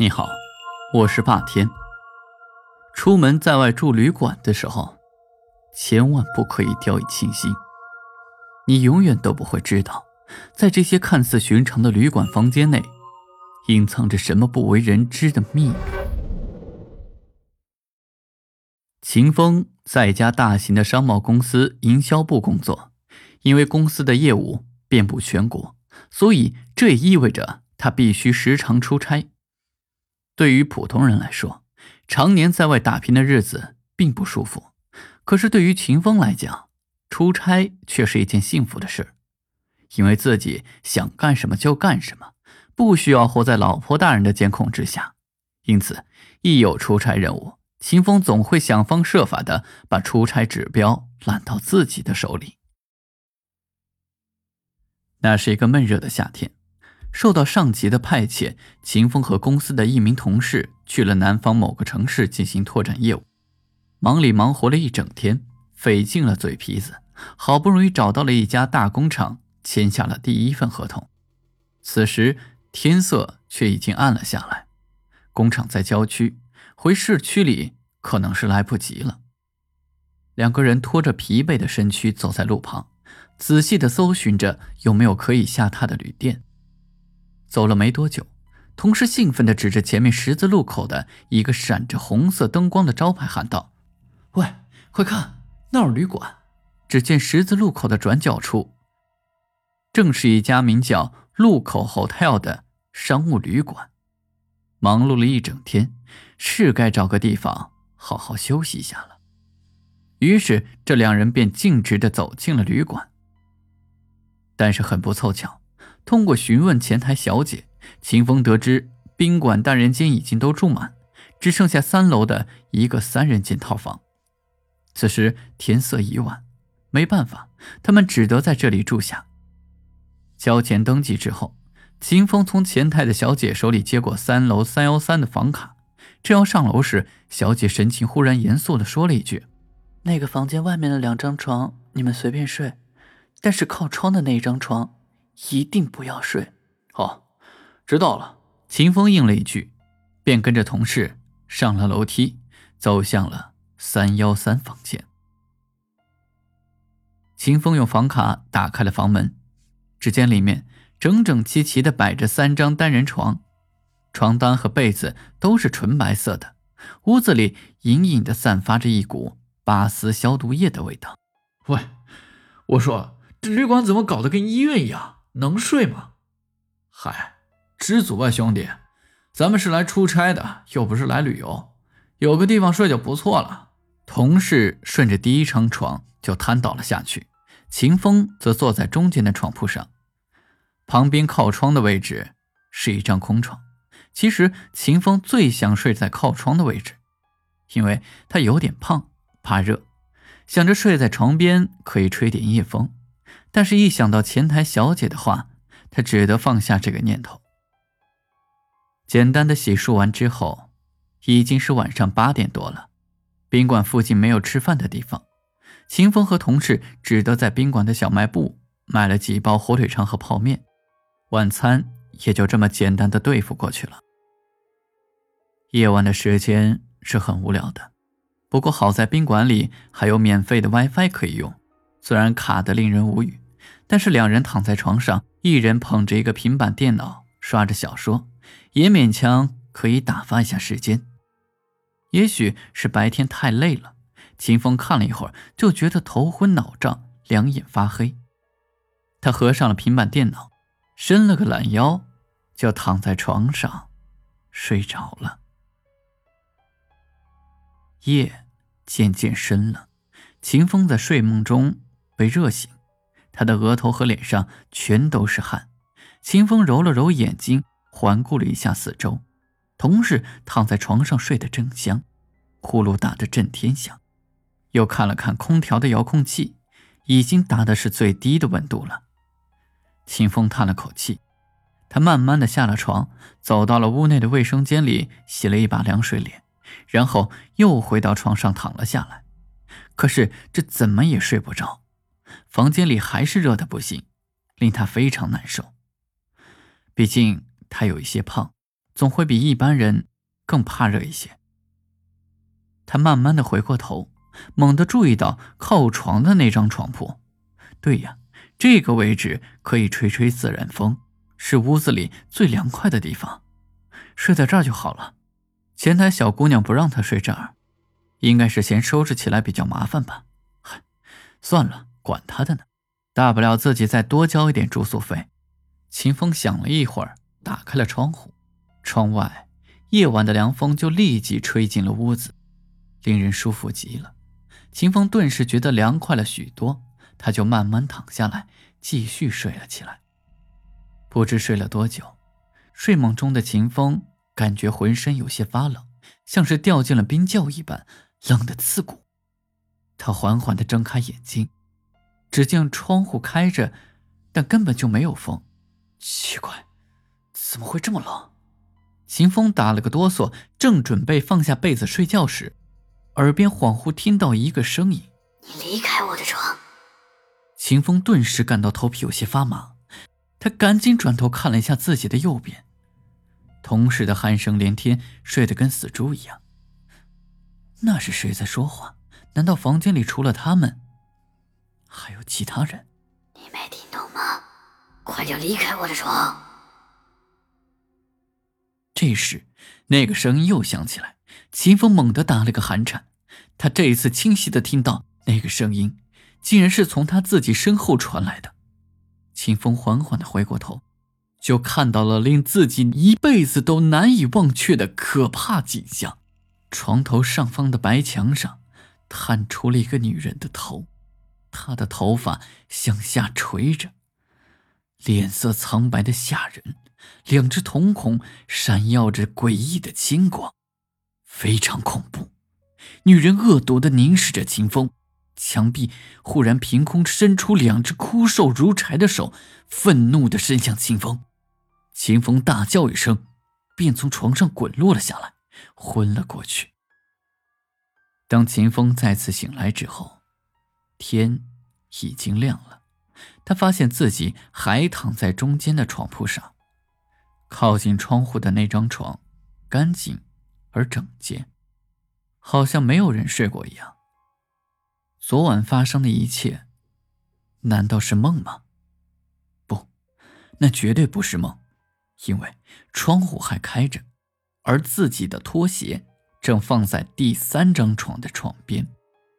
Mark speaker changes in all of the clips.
Speaker 1: 你好，我是霸天。出门在外住旅馆的时候，千万不可以掉以轻心。你永远都不会知道，在这些看似寻常的旅馆房间内，隐藏着什么不为人知的秘密。秦风在一家大型的商贸公司营销部工作，因为公司的业务遍布全国，所以这也意味着他必须时常出差。对于普通人来说，常年在外打拼的日子并不舒服。可是对于秦风来讲，出差却是一件幸福的事，因为自己想干什么就干什么，不需要活在老婆大人的监控之下。因此，一有出差任务，秦风总会想方设法的把出差指标揽到自己的手里。那是一个闷热的夏天。受到上级的派遣，秦风和公司的一名同事去了南方某个城市进行拓展业务，忙里忙活了一整天，费尽了嘴皮子，好不容易找到了一家大工厂，签下了第一份合同。此时天色却已经暗了下来，工厂在郊区，回市区里可能是来不及了。两个人拖着疲惫的身躯走在路旁，仔细的搜寻着有没有可以下榻的旅店。走了没多久，同事兴奋地指着前面十字路口的一个闪着红色灯光的招牌喊道：“喂，快看，那儿旅馆！”只见十字路口的转角处，正是一家名叫“路口 Hotel” 的商务旅馆。忙碌了一整天，是该找个地方好好休息一下了。于是，这两人便径直地走进了旅馆。但是很不凑巧。通过询问前台小姐，秦风得知宾馆单人间已经都住满，只剩下三楼的一个三人间套房。此时天色已晚，没办法，他们只得在这里住下。交钱登记之后，秦风从前台的小姐手里接过三楼三幺三的房卡，正要上楼时，小姐神情忽然严肃地说了一句：“
Speaker 2: 那个房间外面的两张床你们随便睡，但是靠窗的那一张床。”一定不要睡。
Speaker 1: 好，知道了。秦风应了一句，便跟着同事上了楼梯，走向了三幺三房间。秦风用房卡打开了房门，只见里面整整齐齐的摆着三张单人床，床单和被子都是纯白色的，屋子里隐隐的散发着一股拔丝消毒液的味道。
Speaker 3: 喂，我说这旅馆怎么搞得跟医院一样？能睡吗？嗨，知足吧，兄弟，咱们是来出差的，又不是来旅游，有个地方睡就不错了。
Speaker 1: 同事顺着第一张床就瘫倒了下去，秦风则坐在中间的床铺上，旁边靠窗的位置是一张空床。其实秦风最想睡在靠窗的位置，因为他有点胖，怕热，想着睡在床边可以吹点夜风。但是，一想到前台小姐的话，他只得放下这个念头。简单的洗漱完之后，已经是晚上八点多了。宾馆附近没有吃饭的地方，秦风和同事只得在宾馆的小卖部买了几包火腿肠和泡面，晚餐也就这么简单的对付过去了。夜晚的时间是很无聊的，不过好在宾馆里还有免费的 WiFi 可以用。虽然卡得令人无语，但是两人躺在床上，一人捧着一个平板电脑，刷着小说，也勉强可以打发一下时间。也许是白天太累了，秦风看了一会儿，就觉得头昏脑胀，两眼发黑。他合上了平板电脑，伸了个懒腰，就躺在床上睡着了。夜渐渐深了，秦风在睡梦中。被热醒，他的额头和脸上全都是汗。秦风揉了揉眼睛，环顾了一下四周，同事躺在床上睡得正香，呼噜打得震天响。又看了看空调的遥控器，已经达的是最低的温度了。秦风叹了口气，他慢慢的下了床，走到了屋内的卫生间里，洗了一把凉水脸，然后又回到床上躺了下来。可是这怎么也睡不着。房间里还是热的不行，令他非常难受。毕竟他有一些胖，总会比一般人更怕热一些。他慢慢的回过头，猛地注意到靠床的那张床铺。对呀，这个位置可以吹吹自然风，是屋子里最凉快的地方。睡在这儿就好了。前台小姑娘不让他睡这儿，应该是嫌收拾起来比较麻烦吧。算了，管他的呢，大不了自己再多交一点住宿费。秦风想了一会儿，打开了窗户，窗外夜晚的凉风就立即吹进了屋子，令人舒服极了。秦风顿时觉得凉快了许多，他就慢慢躺下来，继续睡了起来。不知睡了多久，睡梦中的秦风。感觉浑身有些发冷，像是掉进了冰窖一般，冷得刺骨。他缓缓地睁开眼睛，只见窗户开着，但根本就没有风。奇怪，怎么会这么冷？秦风打了个哆嗦，正准备放下被子睡觉时，耳边恍惚听到一个声音：“
Speaker 4: 你离开我的床。”
Speaker 1: 秦风顿时感到头皮有些发麻，他赶紧转头看了一下自己的右边。同事的鼾声连天，睡得跟死猪一样。那是谁在说话？难道房间里除了他们，还有其他人？
Speaker 4: 你没听懂吗？快点离开我的床！
Speaker 1: 这时，那个声音又响起来。秦风猛地打了个寒颤，他这一次清晰的听到那个声音，竟然是从他自己身后传来的。秦风缓缓的回过头。就看到了令自己一辈子都难以忘却的可怕景象：床头上方的白墙上，探出了一个女人的头，她的头发向下垂着，脸色苍白的吓人，两只瞳孔闪耀着诡异的金光，非常恐怖。女人恶毒的凝视着秦风，墙壁忽然凭空伸出两只枯瘦如柴的手，愤怒的伸向秦风。秦风大叫一声，便从床上滚落了下来，昏了过去。当秦风再次醒来之后，天已经亮了。他发现自己还躺在中间的床铺上，靠近窗户的那张床，干净而整洁，好像没有人睡过一样。昨晚发生的一切，难道是梦吗？不，那绝对不是梦。因为窗户还开着，而自己的拖鞋正放在第三张床的床边。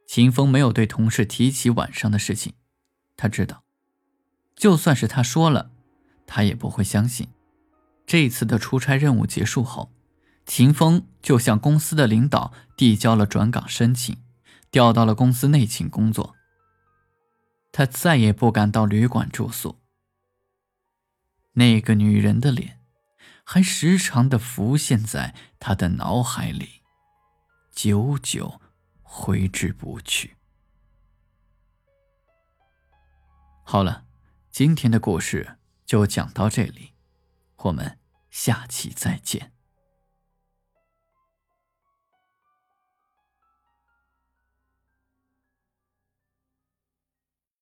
Speaker 1: 秦风没有对同事提起晚上的事情，他知道，就算是他说了，他也不会相信。这次的出差任务结束后，秦风就向公司的领导递交了转岗申请，调到了公司内勤工作。他再也不敢到旅馆住宿。那个女人的脸，还时常的浮现在他的脑海里，久久挥之不去。好了，今天的故事就讲到这里，我们下期再见。